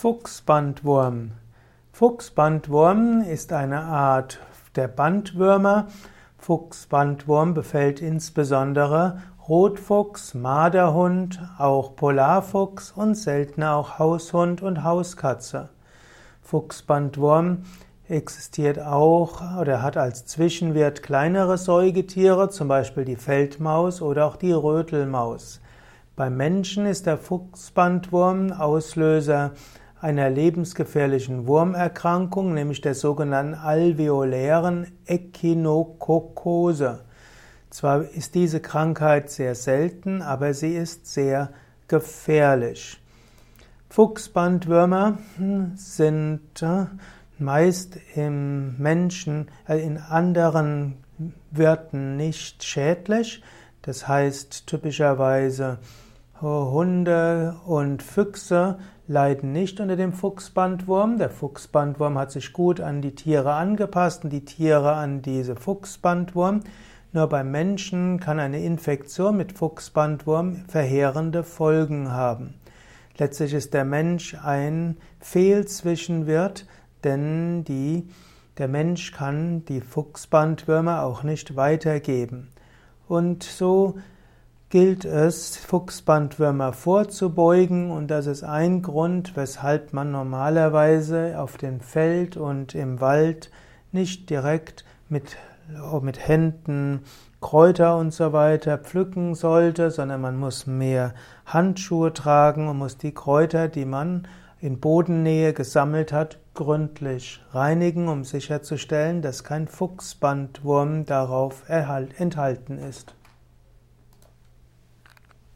Fuchsbandwurm. Fuchsbandwurm ist eine Art der Bandwürmer. Fuchsbandwurm befällt insbesondere Rotfuchs, Marderhund, auch Polarfuchs und seltener auch Haushund und Hauskatze. Fuchsbandwurm existiert auch oder hat als Zwischenwirt kleinere Säugetiere, zum Beispiel die Feldmaus oder auch die Rötelmaus. Beim Menschen ist der Fuchsbandwurm Auslöser einer lebensgefährlichen Wurmerkrankung, nämlich der sogenannten alveolären Echinokokose. Zwar ist diese Krankheit sehr selten, aber sie ist sehr gefährlich. Fuchsbandwürmer hm, sind äh, meist im Menschen, äh, in anderen Wirten nicht schädlich. Das heißt typischerweise Hunde und Füchse leiden nicht unter dem Fuchsbandwurm. Der Fuchsbandwurm hat sich gut an die Tiere angepasst und die Tiere an diese Fuchsbandwurm. Nur beim Menschen kann eine Infektion mit Fuchsbandwurm verheerende Folgen haben. Letztlich ist der Mensch ein Fehlzwischenwirt, denn die, der Mensch kann die Fuchsbandwürmer auch nicht weitergeben. Und so gilt es, Fuchsbandwürmer vorzubeugen und das ist ein Grund, weshalb man normalerweise auf dem Feld und im Wald nicht direkt mit, mit Händen Kräuter und so weiter pflücken sollte, sondern man muss mehr Handschuhe tragen und muss die Kräuter, die man in Bodennähe gesammelt hat, gründlich reinigen, um sicherzustellen, dass kein Fuchsbandwurm darauf enthalten ist.